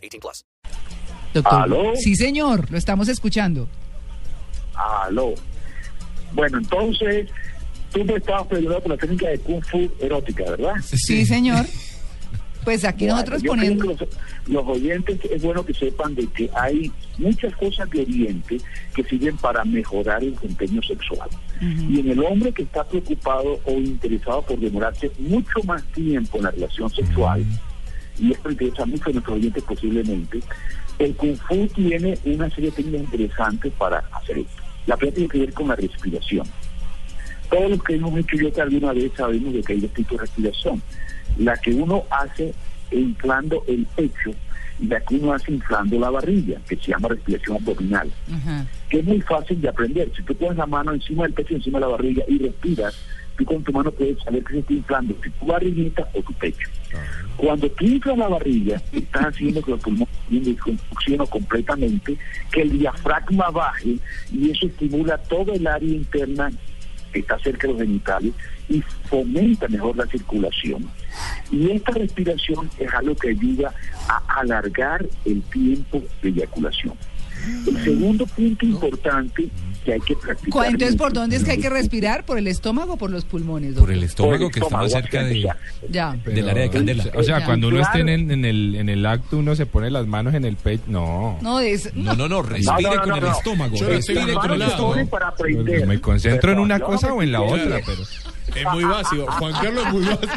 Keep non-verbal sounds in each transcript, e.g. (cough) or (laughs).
18 plus. Doctor. ¿Aló? Sí, señor, lo estamos escuchando. Aló. Bueno, entonces, tú me estabas preguntando por la técnica de Kung Fu erótica, ¿verdad? Sí, señor. Pues aquí Bueno, nosotros los, los oyentes es bueno que sepan de que hay muchas cosas de Oriente que sirven para mejorar el desempeño sexual. Y en el hombre que está preocupado o interesado por demorarse mucho más tiempo en la relación sexual, y esto interesa mucho a nuestros oyentes posiblemente, el Kung Fu tiene una serie de técnicas interesantes para hacer esto. La primera tiene que ver con la respiración. Todos los que hemos hecho yoga alguna vez sabemos de que hay dos tipos de respiración. La que uno hace inflando el pecho y la que uno hace inflando la barriga, que se llama respiración abdominal, que es muy fácil de aprender. Si tú pones la mano encima del pecho encima de la barriga y respiras, tú con tu mano puedes saber que se está inflando si tu barriguita o tu pecho. Cuando tú inflas la barriga, estás haciendo que los pulmones con oxígeno completamente, que el diafragma baje y eso estimula todo el área interna que está cerca de los genitales y fomenta mejor la circulación. Y esta respiración es algo que ayuda a alargar el tiempo de eyaculación. El segundo punto importante que hay que practicar. ¿Cuál- Entonces, ¿por dónde es que hay que es respirar? ¿Por el estómago o por los pulmones? Por doctor? el estómago por el que está más estómago, cerca de, ya. Ya. del área de candela. O sea, Ya. cuando uno esté Claro. en, en el, en el acto, uno se pone las manos en el pecho. No. No, es... No, no, no, No, respire no, no, con no, el no. estómago. Yo Respire con el estómago. para aprender. Me concentro en una cosa o en la otra, pero. Es muy básico. Juan Carlos es muy básico.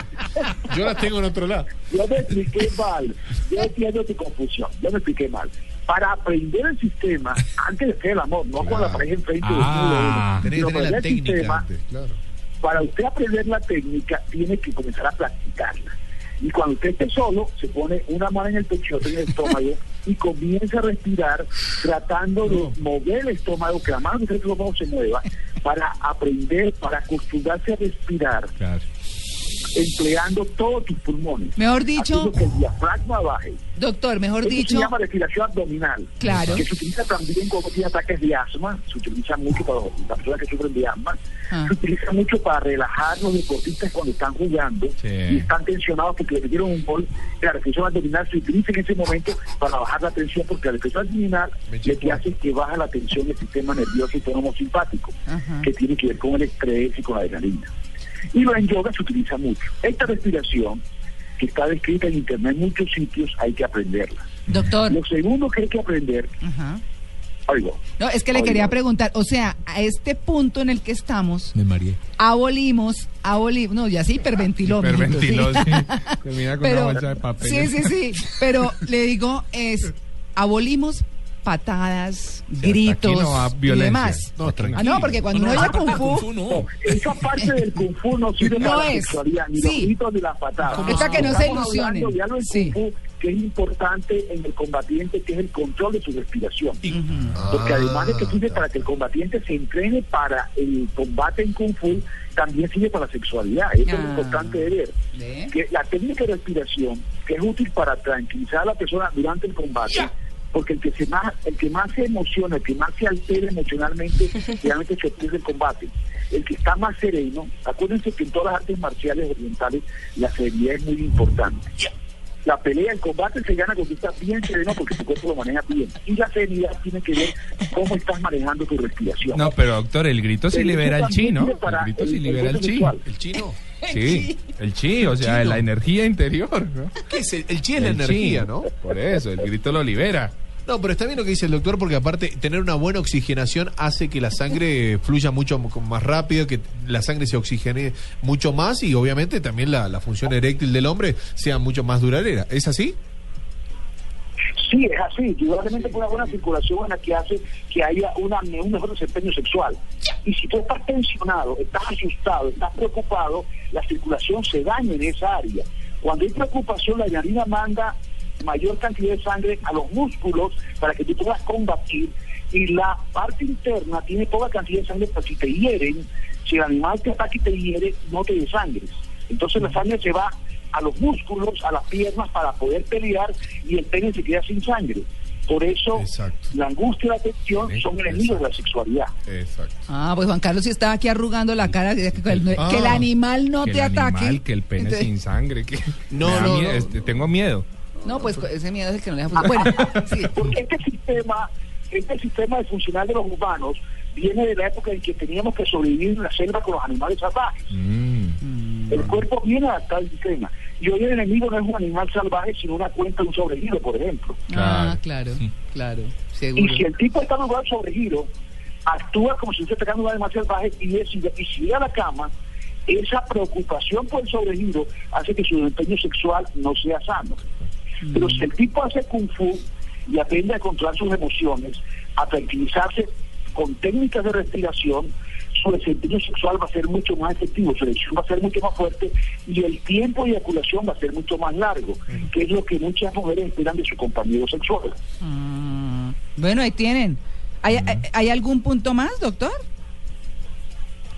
Yo las tengo en otro lado. Yo me expliqué mal. Yo entiendo tu confusión. Yo me expliqué mal. Para aprender el sistema, antes de hacer el amor, no con la pareja enfrente Ah. de uno, que la técnica sistema, antes, claro. para usted aprender la técnica, tiene que comenzar a practicarla. Y cuando usted esté solo, se pone una mano en el pecho, otra en el estómago y comienza a respirar tratando de mover el estómago, que la mano de el estómago se mueva, para aprender, para acostumbrarse a respirar, Claro. Empleando todos tus pulmones. Mejor dicho, Haciendo que el diafragma baje. doctor, mejor Eso dicho... se llama respiración abdominal. Claro. Que se utiliza también cuando tiene ataques de asma, se utiliza mucho para las personas que sufren de asma, Ah. se utiliza mucho para relajar los deportistas cuando están jugando Sí. y están tensionados porque le metieron un gol. La respiración abdominal se utiliza en ese momento para bajar la tensión porque la respiración abdominal lo que hace es que baja la tensión del sistema nervioso autónomo simpático, Ajá. que tiene que ver con el estrés y con la adrenalina. Y lo en yoga se utiliza mucho. Esta respiración, que está descrita en internet en muchos sitios, hay que aprenderla. Doctor. Lo segundo que hay que aprender, Ajá. oigo, No, es que le Oiga. quería preguntar, o sea, a este punto en el que estamos, Me mareé. abolimos, abolimos, no, ya se hiperventiló. Hiperventiló, sí. (laughs) sí. Termina con una bolsa de papel. Sí, sí, sí, pero le digo, es, abolimos patadas, gritos no y demás. No, Ah, no, porque cuando uno oye Kung Fu, no. esa parte del Kung Fu no sirve No para la es. sexualidad, ni Sí. los gritos ni las patadas. Es para que no se ilusionen. Sí. Kung Fu que es importante en el combatiente, que es el control de su respiración. Porque además de que sirve para que el combatiente se entrene para el combate en Kung Fu, también sirve para la sexualidad. Eso es Ah. lo importante de ver. ¿Ve? que la técnica de respiración que es útil para tranquilizar a la persona durante el combate porque el que se más el que más se emociona el que más se altera emocionalmente (laughs) realmente se pierde el combate el que está más sereno acuérdense que en todas las artes marciales orientales la serenidad es muy importante la pelea, el combate se gana cuando estás bien sereno porque tu cuerpo lo maneja bien. Y la serenidad tiene que ver cómo estás manejando tu respiración. No, pero doctor, el grito sí El libera el grito chi, también ¿no? sirve para El grito sí libera el gozo chi. sexual. El chino. (laughs) Sí, el chi, o sea, chino. la energía interior, ¿no? ¿Qué es el, el chi es la chi. energía, ¿no? Por eso, el grito lo libera. No, pero está bien lo que dice el doctor porque aparte tener una buena oxigenación hace que la sangre fluya mucho más rápido, que la sangre se oxigene mucho más y obviamente también la, función eréctil del hombre sea mucho más duradera. ¿Es así? Sí, es así. Indudablemente por una buena circulación en la que hace que haya una, un mejor desempeño sexual. Y si tú estás tensionado, estás asustado, estás preocupado, la circulación se daña en esa área. Cuando hay preocupación, la adrenalina manda mayor cantidad de sangre a los músculos para que tú puedas combatir y la parte interna tiene poca cantidad de sangre para si te hieren, si el animal te ataca y te hiere, no te desangres. Entonces la sangre se va a los músculos, a las piernas para poder pelear y el pene se queda sin sangre. Por eso Exacto. la angustia y la tensión son enemigos de la sexualidad. Exacto. Ah, pues Juan Carlos sí estaba aquí arrugando la cara, que, el, Ah. que el animal no que te el ataque. animal, que el pene Entonces- sin sangre. Que No, no. este, tengo miedo. No, pues ese miedo es el que no le deja funcionar. Bueno, (laughs) sí. Porque este sistema, este sistema de funcional de los humanos viene de la época en que teníamos que sobrevivir en la selva con los animales salvajes. Mm. El cuerpo viene adaptado al sistema. Y hoy el enemigo no es un animal salvaje, sino una cuenta de un sobregiro, por ejemplo. Ah, claro, claro, Y si el tipo está en un lugar de sobregiro, actúa como si estuviera a un animal salvaje y, es- y si llega a la cama, esa preocupación por el sobregiro hace que su desempeño sexual no sea sano. Pero si el tipo hace kung fu y aprende a controlar sus emociones, a tranquilizarse con técnicas de respiración, su desempeño sexual va a ser mucho más efectivo, su erección va a ser mucho más fuerte y el tiempo de eyaculación va a ser mucho más largo, que es lo que muchas mujeres esperan de su compañero sexual. Mm, Bueno, ahí tienen. ¿Hay, hay, hay algún punto más, doctor?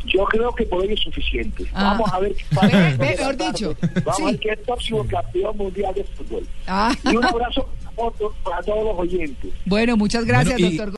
Yo creo que por hoy es suficiente. Ah. Vamos a ver qué pasa. mejor dicho. Vamos Sí. a ver qué es el próximo campeón mundial de fútbol. Ah, Y un abrazo para todos los oyentes. bueno, muchas gracias, Bueno, y- doctor.